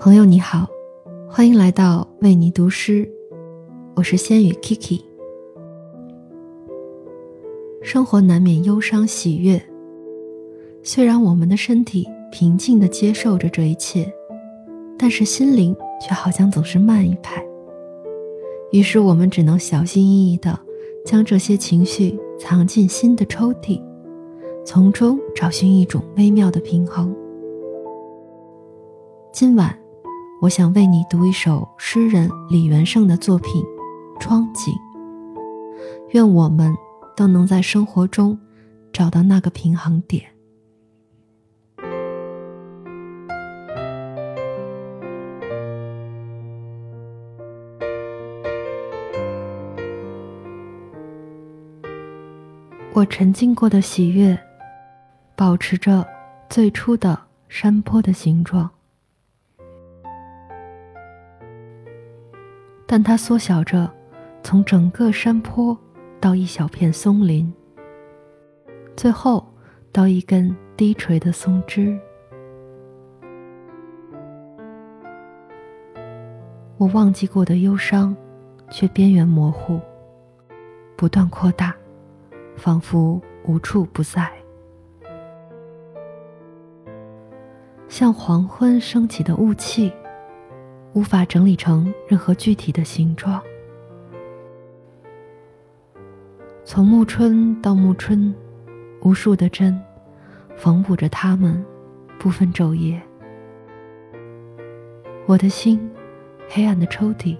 朋友你好，欢迎来到为你读诗，我是仙语 Kiki。生活难免忧伤喜悦，虽然我们的身体平静的接受着这一切，但是心灵却好像总是慢一拍。于是我们只能小心翼翼的将这些情绪藏进心的抽屉，从中找寻一种微妙的平衡。今晚。我想为你读一首诗人李元胜的作品《窗景》。愿我们都能在生活中找到那个平衡点。我沉浸过的喜悦，保持着最初的山坡的形状。但它缩小着，从整个山坡到一小片松林，最后到一根低垂的松枝。我忘记过的忧伤，却边缘模糊，不断扩大，仿佛无处不在，像黄昏升起的雾气。无法整理成任何具体的形状。从暮春到暮春，无数的针缝补着它们，不分昼夜。我的心，黑暗的抽屉，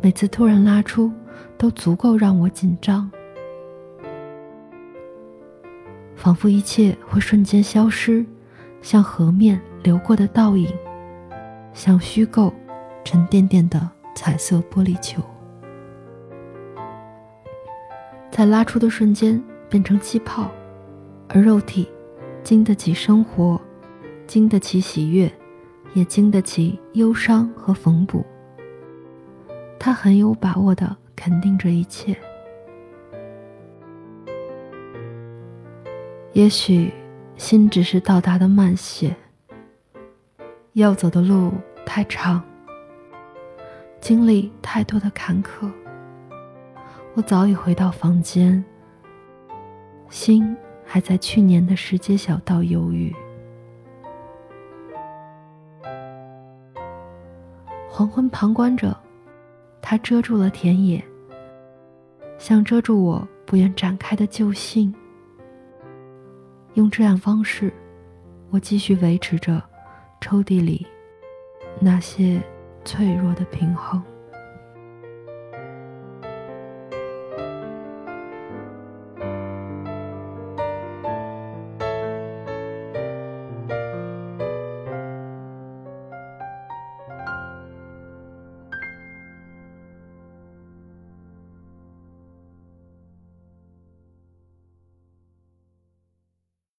每次突然拉出，都足够让我紧张，仿佛一切会瞬间消失，像河面流过的倒影。像虚构、沉甸甸的彩色玻璃球，在拉出的瞬间变成气泡，而肉体经得起生活，经得起喜悦，也经得起忧伤和缝补。他很有把握的肯定这一切。也许，心只是到达的慢些。要走的路太长，经历太多的坎坷，我早已回到房间，心还在去年的石阶小道犹豫。黄昏旁观着，它遮住了田野，像遮住我不愿展开的旧信。用这样方式，我继续维持着。抽屉里那些脆弱的平衡。